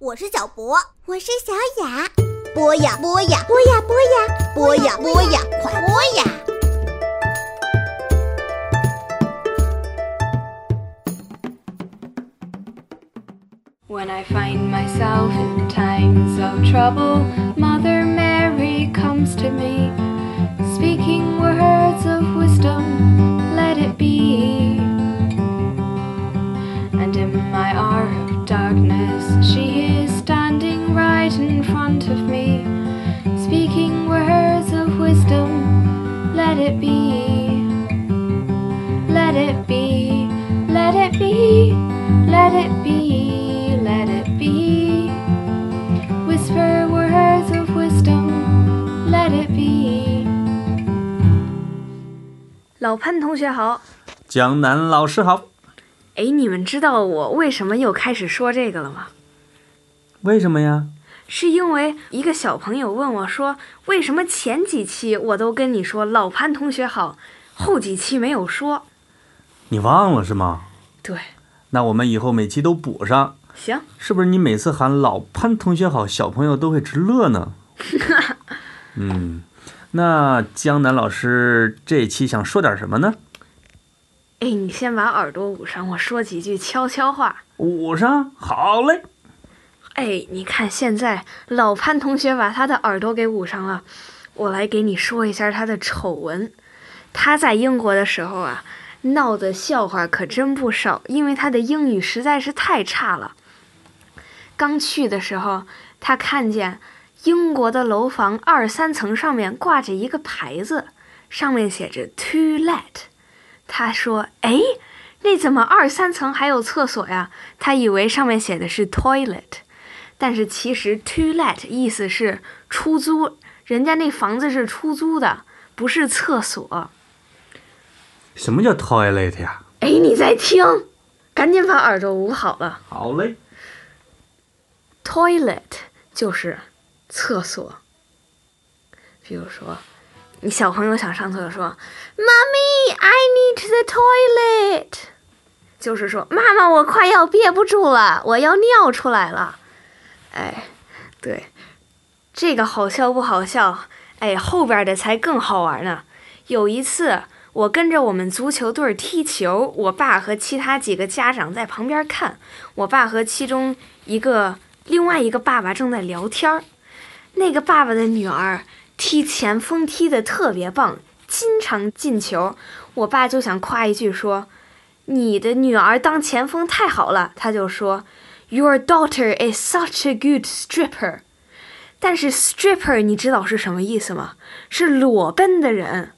我是小博，我是小雅。播呀播呀，播呀播呀，播呀播呀，快播呀！ When I find myself in times of trouble, Mother Mary comes to me, speaking words of wisdom, let it be. It be. Let it be, let it be, let it be, let it be. Whisper words of wisdom, let it be. 老潘同学好，江南老师好，哎，你们知道我为什么又开始说这个了吗？为什么呀？是因为一个小朋友问我说，为什么前几期我都跟你说老潘同学好，后几期没有说？你忘了是吗？对，那我们以后每期都补上，行，是不是？你每次喊老潘同学好，小朋友都会直乐呢。嗯，那江南老师这期想说点什么呢？哎，你先把耳朵捂上，我说几句悄悄话。捂上，好嘞。哎，你看现在老潘同学把他的耳朵给捂上了，我来给你说一下他的丑闻。他在英国的时候啊，闹的笑话可真不少，因为他的英语实在是太差了。刚去的时候，他看见英国的楼房二三层上面挂着一个牌子，上面写着 “To Let”。他说：“哎，那怎么二三层还有厕所呀？”他以为上面写的是 “Toilet”。但是其实 to let 意思是出租，人家那房子是出租的，不是厕所。什么叫 toilet 呀？哎，你在听，赶紧把耳朵捂好了。好嘞。toilet 就是厕所。比如说，你小朋友想上厕所说：“Mommy, I need the toilet。”就是说，妈妈，我快要憋不住了，我要尿出来了。哎，对，这个好笑不好笑？哎，后边的才更好玩呢。有一次，我跟着我们足球队踢球，我爸和其他几个家长在旁边看。我爸和其中一个另外一个爸爸正在聊天儿。那个爸爸的女儿踢前锋踢得特别棒，经常进球。我爸就想夸一句说：“你的女儿当前锋太好了。”他就说。Your daughter is such a good stripper，但是 stripper 你知道是什么意思吗？是裸奔的人，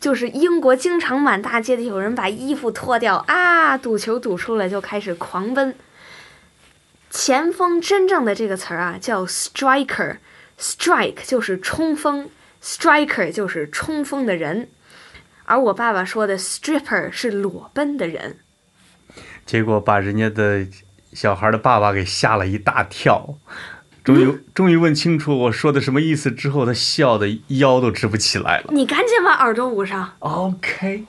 就是英国经常满大街的有人把衣服脱掉啊，赌球赌输了就开始狂奔。前锋真正的这个词儿啊叫 striker，strike 就是冲锋，striker 就是冲锋的人，而我爸爸说的 stripper 是裸奔的人，结果把人家的。小孩的爸爸给吓了一大跳，终于终于问清楚我说的什么意思之后，他笑的腰都直不起来了。你赶紧把耳朵捂上。OK。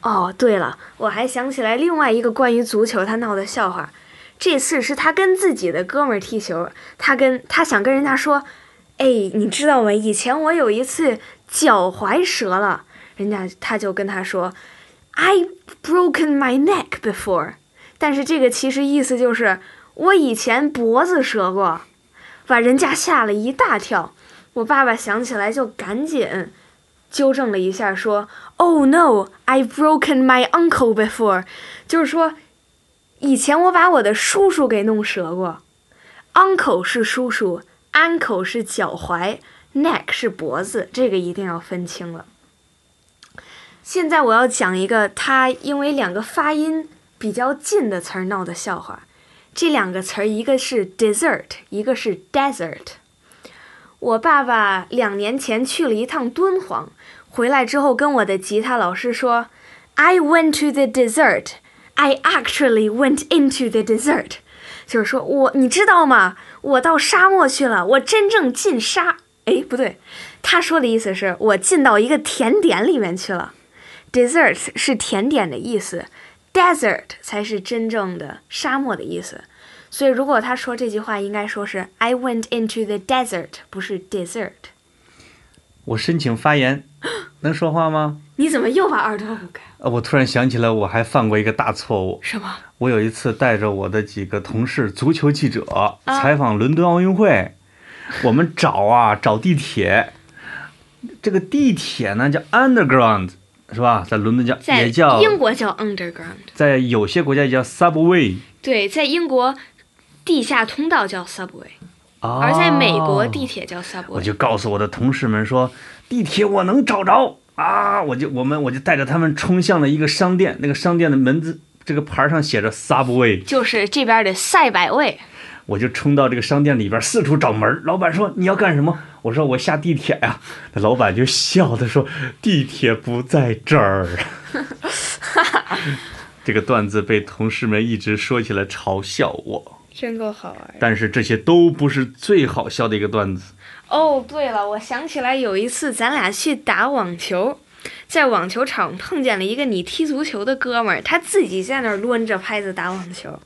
哦，对了，我还想起来另外一个关于足球他闹的笑话。这次是他跟自己的哥们儿踢球，他跟他想跟人家说：“哎，你知道吗？以前我有一次脚踝折了。”人家他就跟他说：“I broken my neck before。”但是这个其实意思就是我以前脖子折过，把人家吓了一大跳。我爸爸想起来就赶紧纠正了一下，说：“Oh no, I've broken my uncle before。”就是说，以前我把我的叔叔给弄折过。Uncle 是叔叔，ankle 是脚踝，neck 是脖子，这个一定要分清了。现在我要讲一个，他因为两个发音。比较近的词儿闹的笑话，这两个词儿一个是 dessert，一个是 desert。我爸爸两年前去了一趟敦煌，回来之后跟我的吉他老师说：“I went to the desert. I actually went into the desert。”就是说我你知道吗？我到沙漠去了，我真正进沙。哎，不对，他说的意思是我进到一个甜点里面去了。Dessert 是甜点的意思。Desert 才是真正的沙漠的意思，所以如果他说这句话，应该说是 I went into the desert，不是 dessert。我申请发言，能说话吗？你怎么又把耳朵捂开？呃，我突然想起来，我还犯过一个大错误。什么？我有一次带着我的几个同事，足球记者啊采访伦敦奥运会，我们找啊找地铁，这个地铁呢叫 underground，是吧？在伦敦叫在也叫，英国叫 underground，在有些国家也叫 subway，对，在英国地下通道叫 subway，而而在美国地铁叫 subway。我就告诉我的同事们说，地铁我能找着啊！我就我们我就带着他们冲向了一个商店，那个商店的门子这个牌上写着 Subway，就是这边的赛百味。我就冲到这个商店里边四处找门儿。老板说你要干什么？我说我下地铁呀。那老板就笑的说地铁不在这儿。这个段子被同事们一直说起来嘲笑我，真够好玩。但是这些都不是最好笑的一个段子。哦，对了，我想起来有一次咱俩去打网球，在网球场碰见了一个你踢足球的哥们儿，他自己在那儿抡着拍子打网球。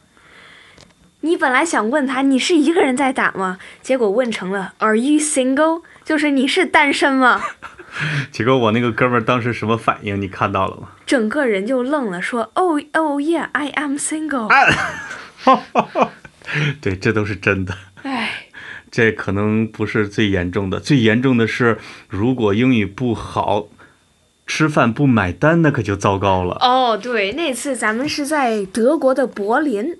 你本来想问他你是一个人在打吗？结果问成了 Are you single？就是你是单身吗？结果我那个哥们儿当时什么反应？你看到了吗？整个人就愣了，说 Oh oh yeah，I am single。对，这都是真的。哎，这可能不是最严重的，最严重的是，如果英语不好，吃饭不买单，那可就糟糕了。哦，对，那次咱们是在德国的柏林，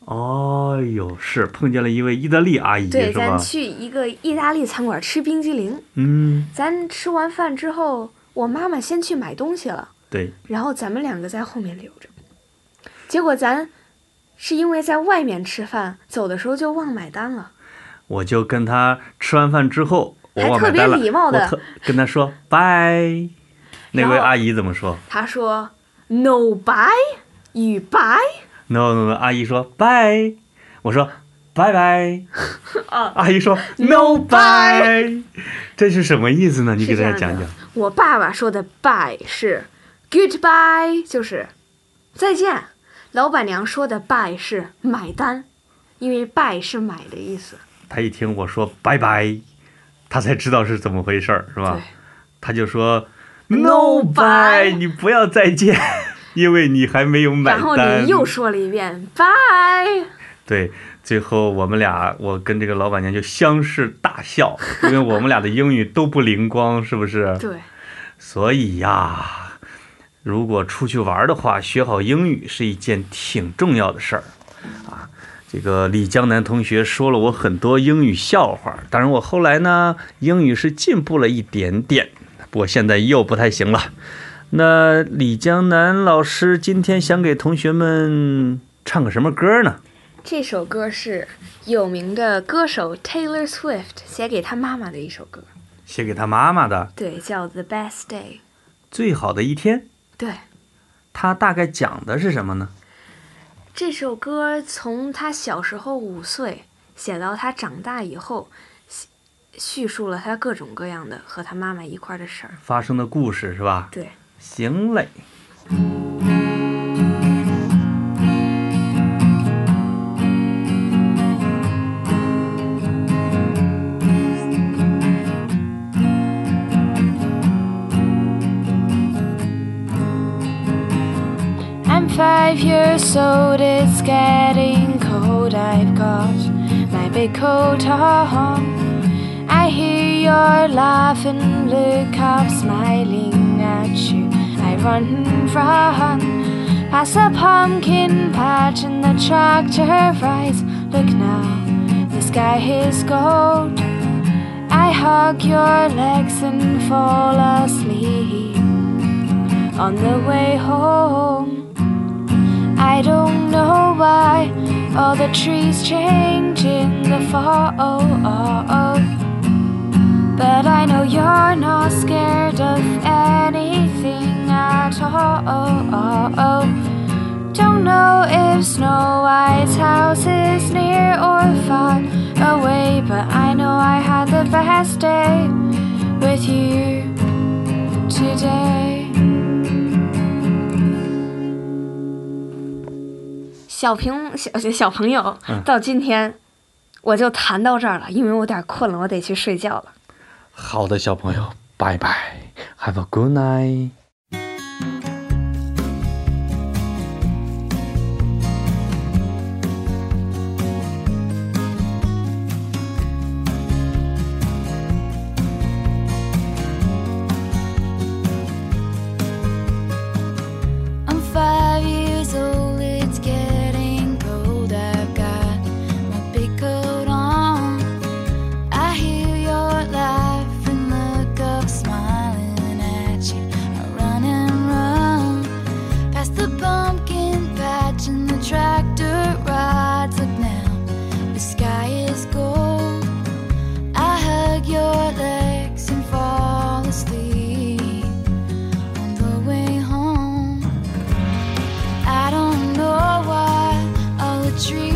哦哟，是碰见了一位意大利阿姨，对，咱？去一个意大利餐馆吃冰激凌。嗯，咱吃完饭之后，我妈妈先去买东西了，对，然后咱们两个在后面留着。结果咱是因为在外面吃饭，走的时候就忘买单了。我就跟他吃完饭之后，我还特别礼貌的跟他说拜。那位阿姨怎么说她说：“No bye，与 bye。？No No No，阿姨说拜，我说拜拜。啊阿姨说 No bye，这是什么意思呢？你给大家讲讲。”我爸爸说的 bye 是 goodbye，就是再见。老板娘说的 bye 是买单，因为 buy 是买的意思。他一听我说拜拜，他才知道是怎么回事儿，是吧对？他就说 No bye 你不要再见，因为你还没有买单然后。你又说了一遍 bye。对，最后我们俩，我跟这个老板娘就相视大笑，因为我们俩的英语都不灵光，是不是？对，所以呀，如果出去玩的话，学好英语是一件挺重要的事儿啊。这个李江南同学说了我很多英语笑话，当然我后来呢，英语是进步了一点点，不过现在又不太行了。那李江南老师今天想给同学们唱个什么歌呢？这首歌是有名的歌手 Taylor Swift 写给他妈妈的一首歌，写给他妈妈的对，叫《The Best Day》。最好的一天，对，他大概讲的是什么呢？这首歌从他小时候五岁写到他长大以后，叙叙述了他各种各样的和他妈妈一块儿的事儿。发生的故事是吧？对，I'm five years old, it's getting cold. I've got my big coat on. I hear your laughing, look up, smiling at you. I run, run past the pumpkin patch and the tractor rides. Look now, the sky is gold. I hug your legs and fall asleep on the way home. I don't know why all the trees change in the fall. But I know you're not scared of anything at all. Don't know if Snow White's house is near or far away, but I know I had the best day with you today. 小平小小朋友，到今天我就谈到这儿了，因为我有点困了，我得去睡觉了。好的小朋友拜拜 have a good night dream.